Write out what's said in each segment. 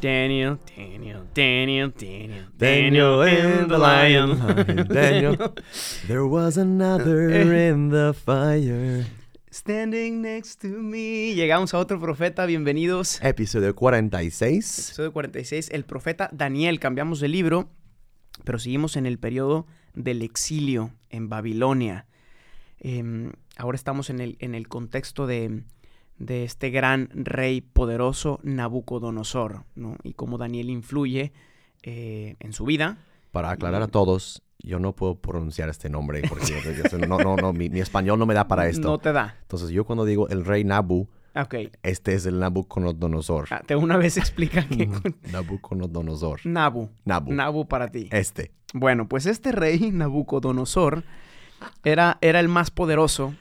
Daniel, Daniel, Daniel, Daniel, Daniel and the lion. Daniel. There was another in the fire. Standing next to me. Llegamos a otro profeta, bienvenidos. Episodio 46. Episodio 46, el profeta Daniel. Cambiamos de libro, pero seguimos en el periodo del exilio en Babilonia. Em, ahora estamos en el, en el contexto de, de este gran rey poderoso Nabucodonosor, ¿no? Y cómo Daniel influye eh, en su vida. Para aclarar a todos, yo no puedo pronunciar este nombre porque yo- no, no, no, mi, mi español no me da para esto. No te da. Entonces yo cuando digo el rey Nabu, este es el Nabucodonosor. Ah, te una vez explica que Nabucodonosor. Nabu. Nabu. Nabu para ti. Este. Bueno, pues este rey Nabucodonosor era, era el más poderoso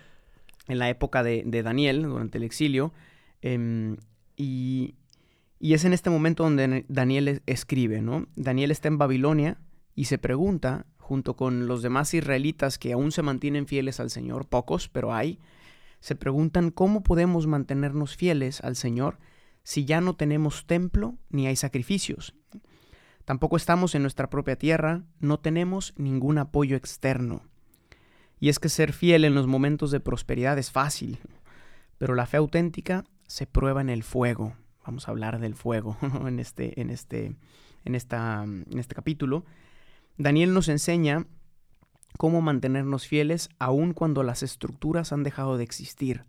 en la época de, Daniel, durante el exilio, em, y, es en este momento donde Daniel es- escribe, ¿no? Daniel está en Babilonia y se pregunta, junto con los demás israelitas que aún se mantienen fieles al Señor, pocos, pero hay, se preguntan cómo podemos mantenernos fieles al Señor si ya no tenemos templo ni hay sacrificios. Tampoco estamos en nuestra propia tierra, no tenemos ningún apoyo externo. Y es que ser fiel en los momentos de prosperidad es fácil, pero la fe auténtica se prueba en el fuego. Vamos a hablar del fuego en, este, en, este, en, esta, en este capítulo. Daniel nos enseña cómo mantenernos fieles aun cuando las estructuras han dejado de existir.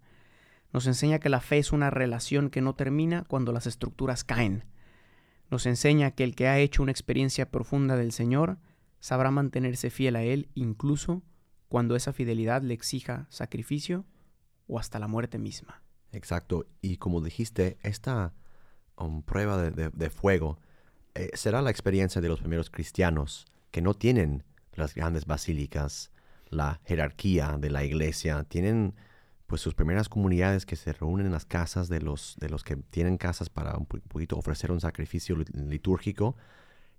Nos enseña que la fe es una relación que no termina cuando las estructuras caen. Nos enseña que el que ha hecho una experiencia profunda del Señor sabrá mantenerse fiel a Él incluso cuando esa fidelidad le exija sacrificio o hasta la muerte misma. Exacto. Y como dijiste, esta um, prueba de, fuego eh, será la experiencia de los primeros cristianos que no tienen las grandes basílicas, la jerarquía de la iglesia, tienen pues sus primeras comunidades que se reúnen en las casas de los, de los que tienen casas para un po- poquito ofrecer un sacrificio lit- litúrgico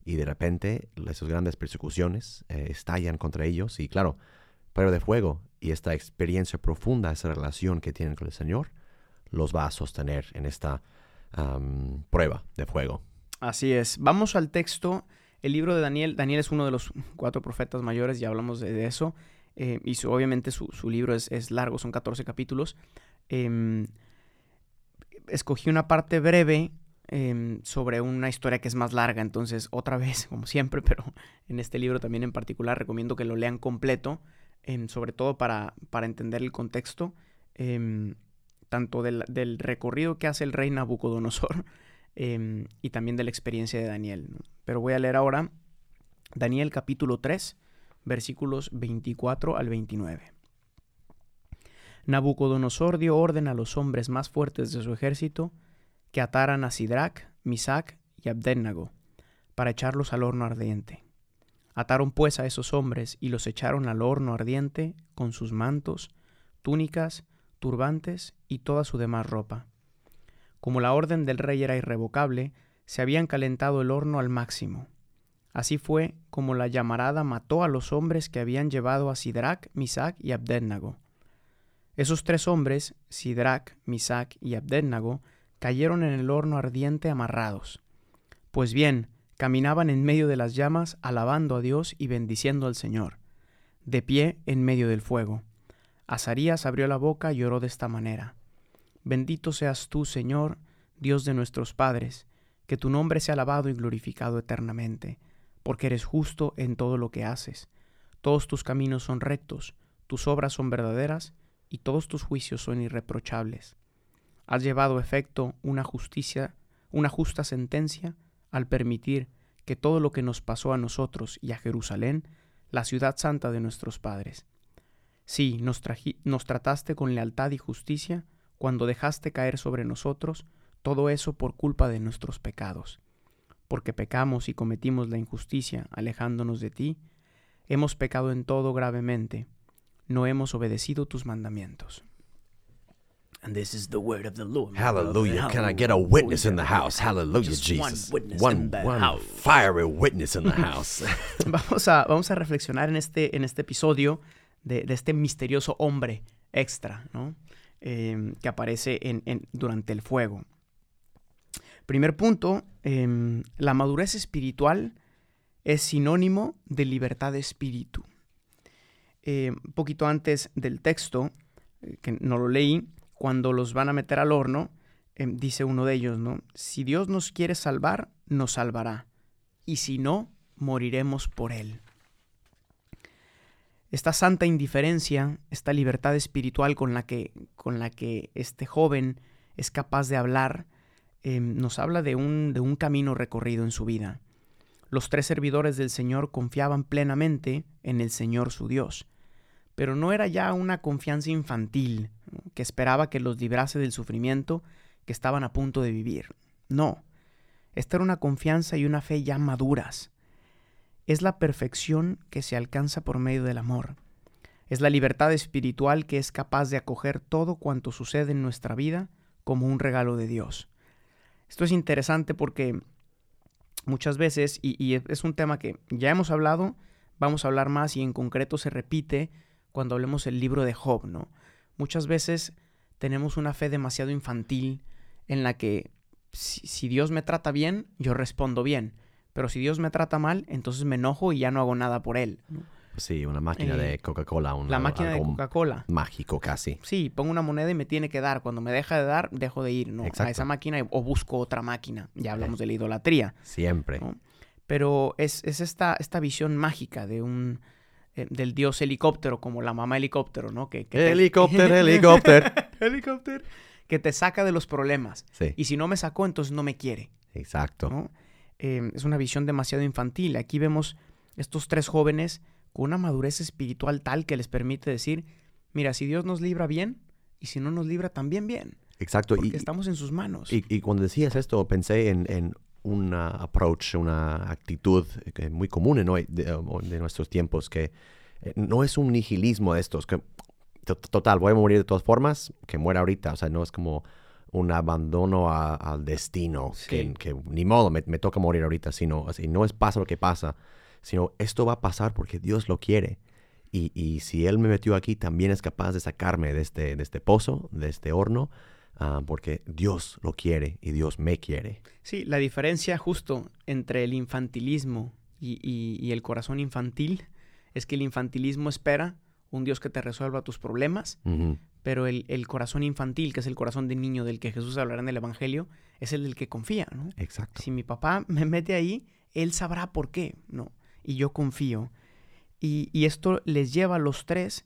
y de repente esas grandes persecuciones eh, estallan contra ellos y claro, prueba de fuego y esta experiencia profunda, esa relación que tienen con el Señor, los va a sostener en esta prueba de fuego. Así es. Vamos al texto. El libro de Daniel. Daniel es uno de los cuatro profetas mayores, ya hablamos de, eso. eh, y su- obviamente su, libro es, es largo, son 14 capítulos. Em, escogí una parte breve em, sobre una historia que es más larga. Entonces, otra vez, como siempre, pero en este libro también en particular, recomiendo que lo lean completo, sobre todo para, para entender el contexto, em, tanto del, del recorrido que hace el rey Nabucodonosor em, y también de la experiencia de Daniel. Pero voy a leer ahora Daniel capítulo 3, versículos 24 al 29. Nabucodonosor dio orden a los hombres más fuertes de su ejército que ataran a Sidrac, Misac y Abednego para echarlos al horno ardiente. Ataron pues a esos hombres y los echaron al horno ardiente con sus mantos, túnicas, turbantes y toda su demás ropa. Como la orden del rey era irrevocable, se habían calentado el horno al máximo. Así fue como la llamarada mató a los hombres que habían llevado a Sidrac, Misac y Abednego. Esos tres hombres, Sidrac, Misac y Abednego, cayeron en el horno ardiente amarrados. Pues bien, caminaban en medio de las llamas, alabando a Dios y bendiciendo al Señor, de pie en medio del fuego. Azarías abrió la boca y lloró de esta manera. Bendito seas tú, Señor, Dios de nuestros padres, que tu nombre sea alabado y glorificado eternamente, porque eres justo en todo lo que haces. Todos tus caminos son rectos, tus obras son verdaderas, y todos tus juicios son irreprochables. Has llevado efecto una justicia, una justa sentencia, al permitir que todo lo que nos pasó a nosotros y a Jerusalén, la ciudad santa de nuestros padres. Sí, nos, nos trataste con lealtad y justicia cuando dejaste caer sobre nosotros todo eso por culpa de nuestros pecados. porque pecamos y cometimos la injusticia, alejándonos de ti, hemos pecado en todo gravemente, no hemos obedecido tus mandamientos. And this is the word of the Lord. Hallelujah. Can I get a witness in the house? Hallelujah, Just one Jesus. witness one in the one house. fiery witness in the house. Vamos a, vamos a reflexionar en este, en este episodio de, de este misterioso hombre extra, ¿no? Eh, que aparece en, en- durante el fuego. Primer punto, em, la madurez espiritual es sinónimo de libertad de espíritu. Eh, un poquito antes del texto, eh, que no lo leí, cuando los van a meter al horno, em, dice uno de ellos, ¿no? Si Dios nos quiere salvar, nos salvará. Y si no, moriremos por Él. Esta santa indiferencia, esta libertad espiritual con la que, con la que este joven es capaz de hablar, eh, nos habla de un, de un camino recorrido en su vida. Los tres servidores del Señor confiaban plenamente en el Señor su Dios, pero no era ya una confianza infantil que esperaba que los librase del sufrimiento que estaban a punto de vivir. No, esta era una confianza y una fe ya maduras. Es la perfección que se alcanza por medio del amor. Es la libertad espiritual que es capaz de acoger todo cuanto sucede en nuestra vida como un regalo de Dios. Esto es interesante porque muchas veces, y es un tema que ya hemos hablado, vamos a hablar más y en concreto se repite cuando hablemos el libro de Job, ¿no? Muchas veces tenemos una fe demasiado infantil en la que si, si Dios me trata bien, yo respondo bien. Pero si Dios me trata mal, entonces me enojo y ya no hago nada por él. ¿no? sí, una máquina Eh, de Coca-Cola. un- La máquina de Coca-Cola. Mágico casi. Sí, pongo una moneda y me tiene que dar. Cuando me deja de dar, dejo de ir ¿no? a esa máquina y- o busco otra máquina. Ya hablamos de la idolatría. Siempre. ¿no? Pero es, es esta, esta visión mágica de un eh, del dios helicóptero, como la mamá helicóptero, ¿no? Que, que te- Helicóptero, helicóptero. helicóptero. Que te saca de los problemas. Sí, Y si no me sacó, entonces no me quiere. exacto. ¿no? Eh, es una visión demasiado infantil. Aquí vemos estos tres jóvenes con una madurez espiritual tal que les permite decir, mira, si Dios nos libra bien, y si no nos libra también bien, Exacto. porque Y, estamos en sus manos. y, y cuando decías esto, pensé en, en un approach, una actitud que muy común en hoy, de, de nuestros tiempos, que eh, no es un nihilismo de estos, que to- total, voy a morir de todas formas, que muera ahorita, o sea, no es como un abandono a- al destino, Sí. que, que ni modo, me, me toca morir ahorita, sino, así, no es pasa lo que pasa, sino esto va a pasar porque Dios lo quiere. Y, y si Él me metió aquí, también es capaz de sacarme de este, de este pozo, de este horno, ah, porque Dios lo quiere y Dios me quiere. Sí, la diferencia justo entre el infantilismo y, y- y el corazón infantil es que el infantilismo espera un Dios que te resuelva tus problemas, pero el, el corazón infantil, que es el corazón de niño del que Jesús hablará en el Evangelio, es el del que confía, ¿no? Exacto. Si mi papá me mete ahí, él sabrá por qué, ¿no? Y yo confío. Y, y esto les lleva a los tres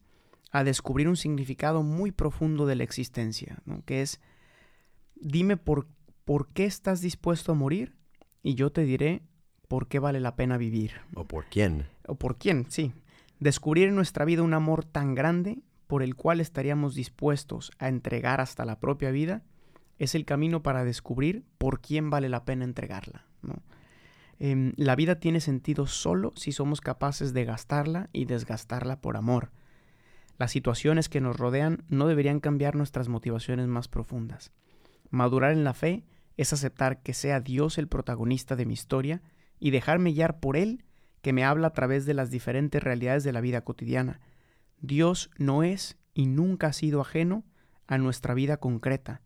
a descubrir un significado muy profundo de la existencia, ¿no? Que es, dime por, por qué estás dispuesto a morir y yo te diré por qué vale la pena vivir. ¿O por quién? ¿O por quién? Sí. Descubrir en nuestra vida un amor tan grande por el cual estaríamos dispuestos a entregar hasta la propia vida es el camino para descubrir por quién vale la pena entregarla. ¿no? Em, la vida tiene sentido solo si somos capaces de gastarla y desgastarla por amor. Las situaciones que nos rodean no deberían cambiar nuestras motivaciones más profundas. Madurar en la fe es aceptar que sea Dios el protagonista de mi historia y dejarme guiar por Él que me habla a través de las diferentes realidades de la vida cotidiana. Dios no es y nunca ha sido ajeno a nuestra vida concreta.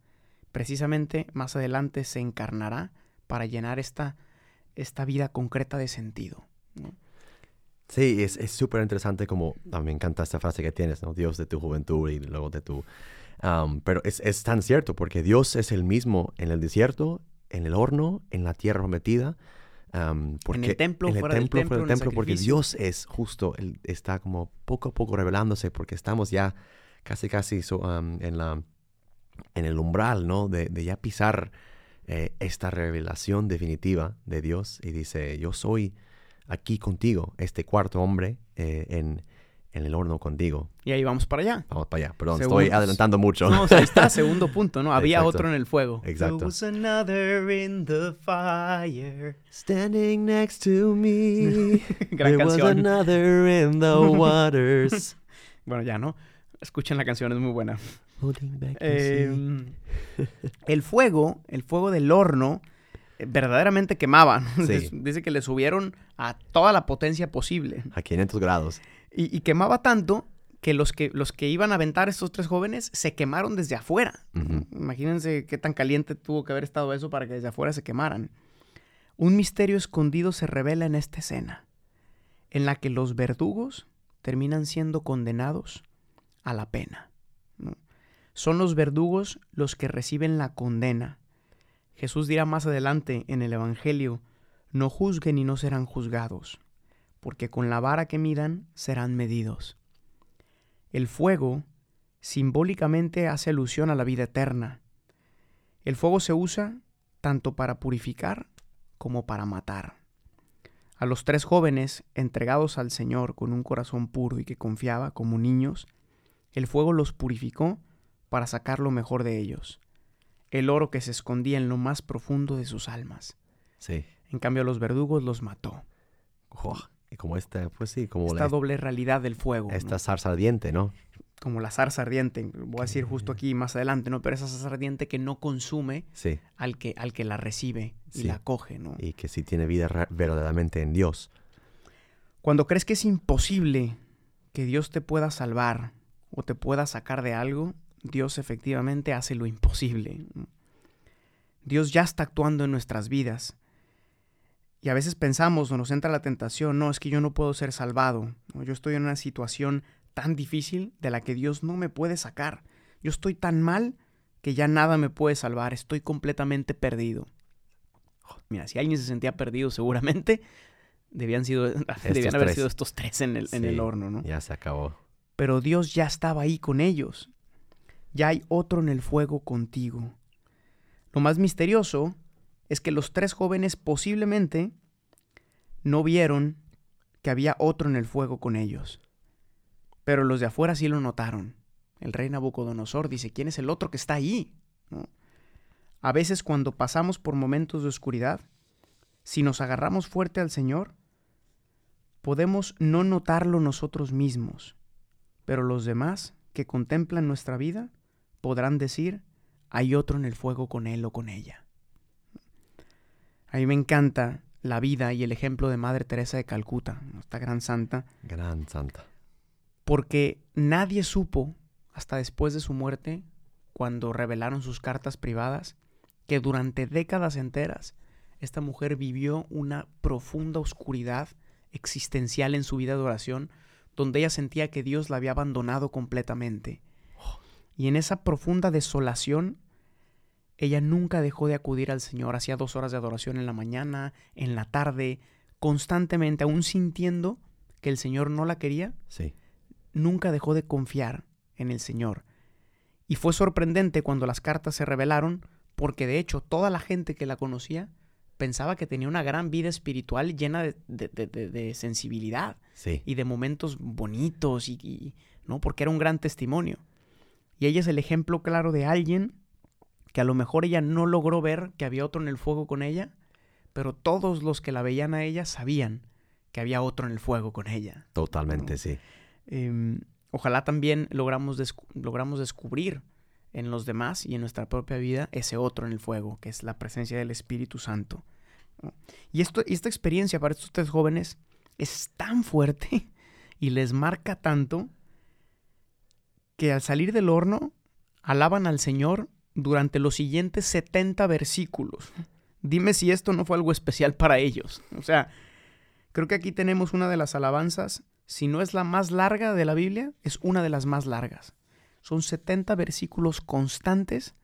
Precisamente más adelante se encarnará para llenar esta, esta vida concreta de sentido. Sí, es es súper interesante como, ah, me encanta esta frase que tienes, ¿no? Dios de tu juventud y luego de tu... Am, pero es, es tan cierto porque Dios es el mismo en el desierto, en el horno, en la tierra prometida. am, porque, templo, en el fuera del templo, templo, fuera del en el templo, porque. Dios es justo, Él está como poco a poco revelándose porque estamos ya casi casi so- en la en el umbral, ¿no? De, de ya pisar eh, esta revelación definitiva de Dios y dice, yo soy aquí contigo, este cuarto hombre, eh, en, en el horno contigo. Y ahí vamos para allá. Vamos para allá. Perdón, Según- estoy adelantando mucho. No, o sea, ahí está, segundo punto, ¿no? Había Exacto. otro en el fuego. Exacto. There was another in the fire. Standing next to me. Gran there was canción. another in the waters. Bueno, ya, ¿no? Escuchen la canción, es muy buena. Holding. Eh, el fuego, el fuego del horno, verdaderamente quemaba. ¿no? Sí. Dice- que le subieron a toda la potencia posible. A 500 grados. Y, y quemaba tanto que los, que los que iban a aventar estos tres jóvenes se quemaron desde afuera. Imagínense qué tan caliente tuvo que haber estado eso para que desde afuera se quemaran. Un misterio escondido se revela en esta escena, en la que los verdugos terminan siendo condenados a la pena. ¿no? Son los verdugos los que reciben la condena. Jesús dirá más adelante en el Evangelio, no juzguen y no serán juzgados, porque con la vara que midan serán medidos. El fuego simbólicamente hace alusión a la vida eterna. El fuego se usa tanto para purificar como para matar. A los tres jóvenes, entregados al Señor con un corazón puro y que confiaba como niños, el fuego los purificó para sacar lo mejor de ellos, el oro que se escondía en lo más profundo de sus almas. Sí. En cambio, a los verdugos los mató. Uah, Y como esta, pues sí, como Esta la, doble realidad del fuego. ¿no? esta zarza ardiente, ¿no? como la zarza ardiente, voy a decir justo aquí más adelante, ¿no? Pero esa zarza ardiente que no consume Sí. al que, al que la recibe y Sí. la coge, ¿no? Y que sí tiene vida verdaderamente en Dios. Cuando crees que es imposible que Dios te pueda salvar o te pueda sacar de algo, Dios efectivamente hace lo imposible. Dios ya está actuando en nuestras vidas. Y a veces pensamos o nos entra la tentación, no, es que yo no puedo ser salvado, ¿no? yo estoy en una situación tan difícil de la que Dios no me puede sacar. Yo estoy tan mal que ya nada me puede salvar, estoy completamente perdido. Mira, si alguien se sentía perdido seguramente, debían, sido, debían haber tres. sido estos tres en el, en el horno, ¿no? Ya se acabó. Pero Dios ya estaba ahí con ellos. Ya hay otro en el fuego contigo. Lo más misterioso es que los tres jóvenes posiblemente no vieron que había otro en el fuego con ellos. Pero los de afuera sí lo notaron. El rey Nabucodonosor dice, ¿quién es el otro que está ahí? A veces cuando pasamos por momentos de oscuridad, si nos agarramos fuerte al Señor, podemos no notarlo nosotros mismos, pero los demás que contemplan nuestra vida podrán decir, hay otro en el fuego con él o con ella. A mí me encanta la vida y el ejemplo de Madre Teresa de Calcuta, esta gran santa, Gran santa. porque nadie supo hasta después de su muerte, cuando revelaron sus cartas privadas, que durante décadas enteras esta mujer vivió una profunda oscuridad existencial en su vida de oración, donde ella sentía que Dios la había abandonado completamente. Y en esa profunda desolación, ella nunca dejó de acudir al Señor. Hacía dos horas de adoración en la mañana, en la tarde, constantemente, aún sintiendo que el Señor no la quería, Sí. nunca dejó de confiar en el Señor. Y fue sorprendente cuando las cartas se revelaron, porque de hecho toda la gente que la conocía pensaba que tenía una gran vida espiritual llena de, de- de- de- de sensibilidad Sí. y de momentos bonitos, y, y- ¿no? porque era un gran testimonio. Y ella es el ejemplo claro de alguien que a lo mejor ella no logró ver que había otro en el fuego con ella, pero todos los que la veían a ella sabían que había otro en el fuego con ella. Totalmente, No. sí. Eh, ojalá también logramos, descu- logramos descubrir en los demás y en nuestra propia vida ese otro en el fuego, que es la presencia del Espíritu Santo. ¿no? Y, esto, y esta experiencia para estos tres jóvenes es tan fuerte y les marca tanto que al salir del horno alaban al Señor durante los siguientes 70 versículos. Dime si esto no fue algo especial para ellos. O sea, creo que aquí tenemos una de las alabanzas si no es la más larga de la Biblia, es una de las más largas. Son 70 versículos constantes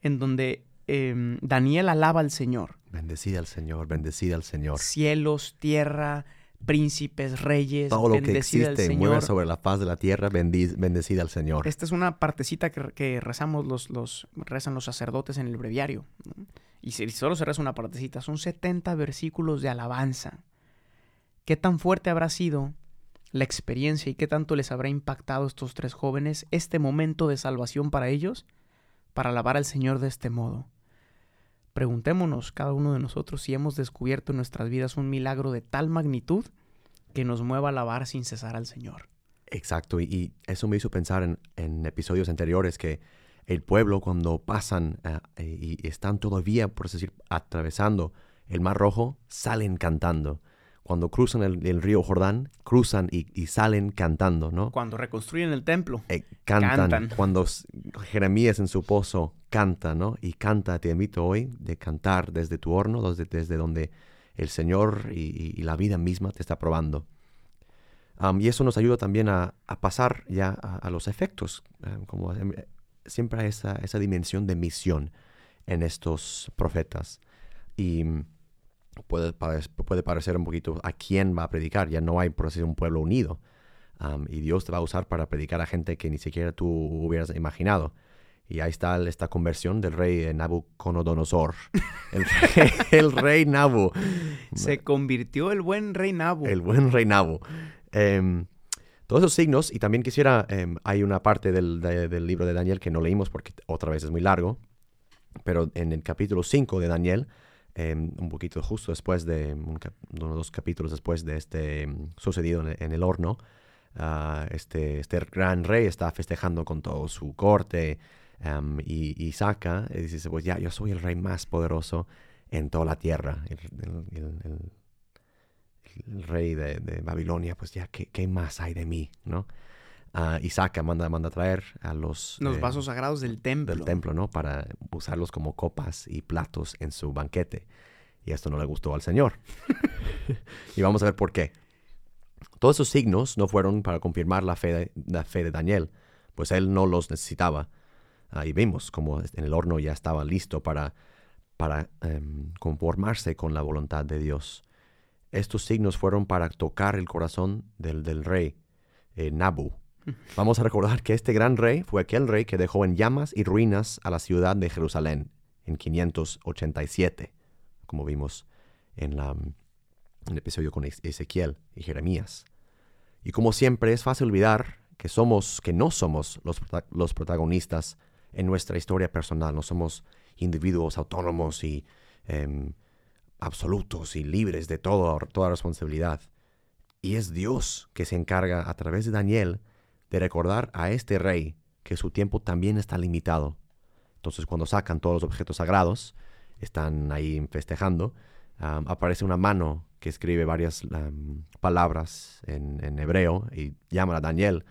en donde eh, Daniel alaba al Señor. Bendecida al Señor, bendecida al Señor. Cielos, tierra, príncipes, reyes, Todo lo que existe mueve sobre la faz de la tierra, bendecida al Señor. Esta es una partecita que, que rezamos los, los, rezan los sacerdotes en el breviario. ¿no? Y si solo se reza una partecita, son 70 versículos de alabanza. ¿Qué tan fuerte habrá sido la experiencia y qué tanto les habrá impactado a estos tres jóvenes este momento de salvación para ellos, para alabar al Señor de este modo. Preguntémonos cada uno de nosotros si hemos descubierto en nuestras vidas un milagro de tal magnitud que nos mueva a alabar sin cesar al Señor. Exacto, y, eso me hizo pensar en, episodios anteriores que el pueblo cuando pasan eh, y están todavía, por decir, atravesando el Mar Rojo, salen cantando cuando cruzan el, río Jordán, cruzan y, salen cantando, ¿no? Cuando reconstruyen el templo. Eh, cantan. Cuando Jeremías en su pozo canta, ¿no? Y canta, te invito hoy de cantar desde tu horno, desde, desde donde el Señor y, la vida misma te está probando. y eso nos ayuda también a, pasar ya a, los efectos, como eh, siempre hay esa, esa dimensión de misión en estos profetas. Y puede, puede parecer un poquito a quién va a predicar. Ya no hay por así un pueblo unido. y Dios te va a usar para predicar a gente que ni siquiera tú hubieras imaginado. Y ahí está esta conversión del rey Nabucodonosor. El rey, el rey Nabu. Se convirtió el buen rey Nabu. El buen rey Nabu. Em, todos esos signos, y también quisiera, em, hay una parte del, del, libro de Daniel que no leímos porque otra vez es muy largo, pero en el capítulo 5 de Daniel Em, un poquito justo después de, uno o dos capítulos después de este em, sucedido en, el horno, ah, este, este gran rey está festejando con todo su corte em, y, saca y dice, pues ya, yo soy el rey más poderoso en toda la tierra, el, rey de, Babilonia, pues ya, ¿qué, más hay de mí? ¿no? Y saca, manda, manda a traer a los... Los eh, vasos sagrados del templo. Del templo, ¿no? Para usarlos como copas y platos en su banquete. Y esto no le gustó al Señor. y vamos a ver por qué. Todos esos signos no fueron para confirmar la fe de, la fe de Daniel, pues él no los necesitaba. Ahí vimos como en el horno ya estaba listo para, para em, conformarse con la voluntad de Dios. Estos signos fueron para tocar el corazón del, del rey eh, Nabu, Vamos a recordar que este gran rey fue aquel rey que dejó en llamas y ruinas a la ciudad de Jerusalén en 587, como vimos en, la, el episodio con Ezequiel y Jeremías. Y como siempre es fácil olvidar que somos, que no somos los, los protagonistas en nuestra historia personal, no somos individuos autónomos y em, absolutos y libres de todo, toda responsabilidad. Y es Dios que se encarga a través de Daniel de recordar a este rey que su tiempo también está limitado. Entonces cuando sacan todos los objetos sagrados, están ahí festejando, aparece una mano que escribe varias palabras en, hebreo y llama a Daniel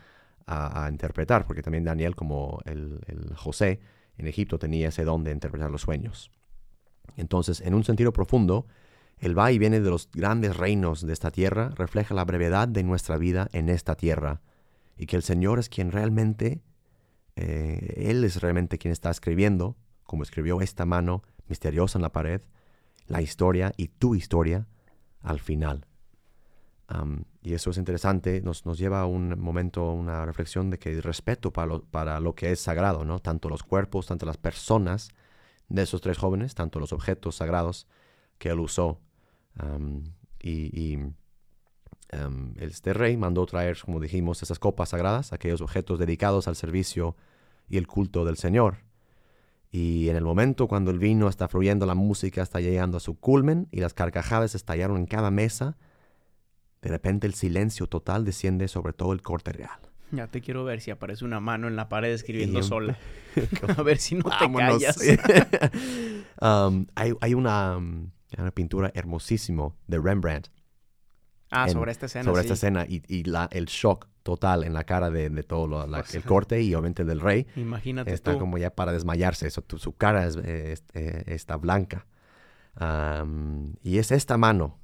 a, interpretar, porque también Daniel, como el, el, José en Egipto, tenía ese don de interpretar los sueños. Entonces, en un sentido profundo, el va y viene de los grandes reinos de esta tierra refleja la brevedad de nuestra vida en esta tierra y que el Señor es quien realmente, eh, Él es realmente quien está escribiendo, como escribió esta mano misteriosa en la pared, la historia y tu historia al final. y eso es interesante, nos, nos, lleva a un momento, una reflexión de que hay respeto para lo, para lo que es sagrado, ¿no? Tanto los cuerpos, tanto las personas de esos tres jóvenes, tanto los objetos sagrados que él usó. y Em, este rey mandó traer, como dijimos, esas copas sagradas, aquellos objetos dedicados al servicio y el culto del Señor. Y en el momento cuando el vino está fluyendo, la música está llegando a su culmen y las carcajadas estallaron en cada mesa, de repente el silencio total desciende sobre todo el corte real. Ya te quiero ver si aparece una mano en la pared escribiendo sola. a ver si no te callas. Um, hay, una, una pintura hermosísima de Rembrandt Ah, sobre esta escena. Sobre esta escena y, la, el shock total en la cara de, todo el corte y obviamente del rey. Imagínate. Está como ya para desmayarse. Eso, su cara es, eh, está blanca. y es esta mano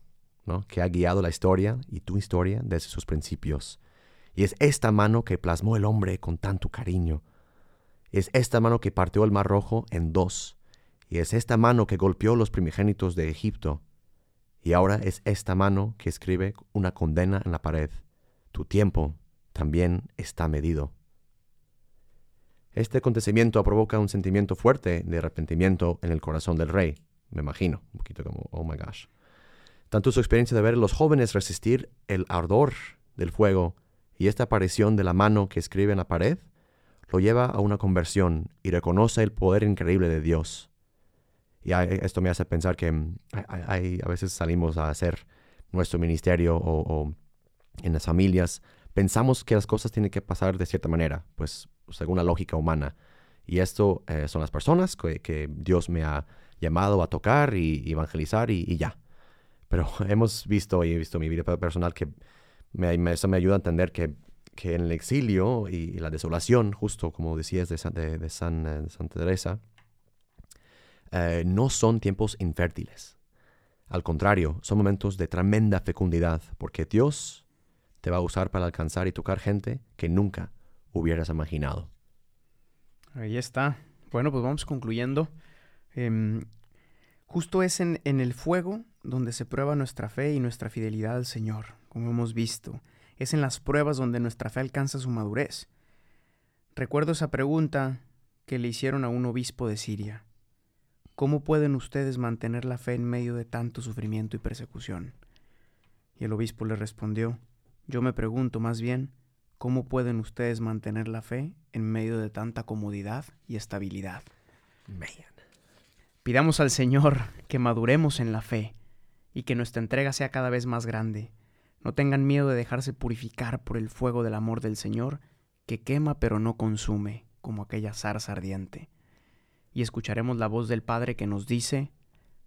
¿no? que ha guiado la historia y tu historia desde sus principios. Y es esta mano que plasmó el hombre con tanto cariño. Es esta mano que partió el mar rojo en dos. Y es esta mano que golpeó los primogénitos de Egipto y ahora es esta mano que escribe una condena en la pared. Tu tiempo también está medido. Este acontecimiento provoca un sentimiento fuerte de arrepentimiento en el corazón del rey, me imagino, un poquito como, oh my gosh. Tanto su experiencia de ver a los jóvenes resistir el ardor del fuego y esta aparición de la mano que escribe en la pared lo lleva a una conversión y reconoce el poder increíble de Dios. Y esto me hace pensar que mm, a veces salimos a hacer nuestro ministerio o, en las familias, pensamos que las cosas tienen que pasar de cierta manera, pues según la lógica humana. Y esto eh, son las personas que, Dios me ha llamado a tocar y evangelizar y, ya. Pero hemos visto y he visto mi vida personal que eso me ayuda a entender que, que, en el exilio y la desolación, justo como decías de, de, de, San, eh, Santa Teresa, eh, no son tiempos infértiles. Al contrario, son momentos de tremenda fecundidad, porque Dios te va a usar para alcanzar y tocar gente que nunca hubieras imaginado. Ahí está. Bueno, pues vamos concluyendo. Em, justo es en, en el fuego donde se prueba nuestra fe y nuestra fidelidad al Señor, como hemos visto. Es en las pruebas donde nuestra fe alcanza su madurez. Recuerdo esa pregunta que le hicieron a un obispo de Siria. ¿Cómo pueden ustedes mantener la fe en medio de tanto sufrimiento y persecución? Y el obispo le respondió, yo me pregunto más bien, ¿cómo pueden ustedes mantener la fe en medio de tanta comodidad y estabilidad? Pidamos al Señor que maduremos en la fe y que nuestra entrega sea cada vez más grande. No tengan miedo de dejarse purificar por el fuego del amor del Señor, que quema pero no consume, como aquella zarza ardiente y escucharemos la voz del Padre que nos dice,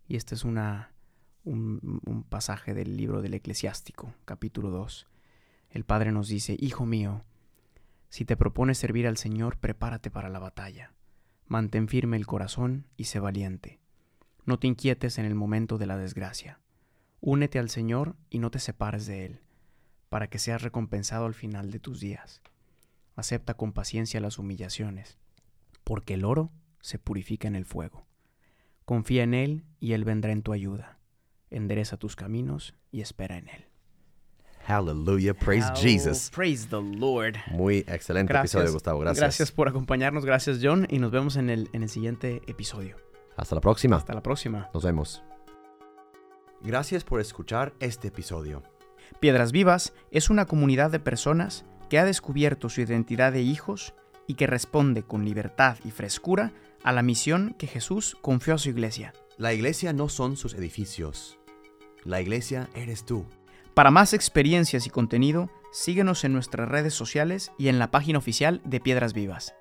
y este es una, un, un pasaje del libro del eclesiástico, capítulo 2. El Padre nos dice, Hijo mío, si te propones servir al Señor, prepárate para la batalla. Mantén firme el corazón y sé valiente. No te inquietes en el momento de la desgracia. Únete al Señor y no te separes de Él, para que seas recompensado al final de tus días. Acepta con paciencia las humillaciones, porque el oro se purifica en el fuego. Confía en Él y Él vendrá en tu ayuda. Endereza tus caminos y espera en Él. Hallelujah, praise Jesus. Praise the Lord. Muy excelente episodio, Gustavo. Gracias. Gracias por acompañarnos, gracias John, y nos vemos en el, en el siguiente episodio. Hasta la próxima. Hasta la próxima. Nos vemos. Gracias por escuchar este episodio. Piedras Vivas es una comunidad de personas que ha descubierto su identidad de hijos y que responde con libertad y frescura a la misión que Jesús confió a su iglesia. La iglesia no son sus edificios. La iglesia eres tú. Para más experiencias y contenido, síguenos en nuestras redes sociales y en la página oficial de Piedras Vivas.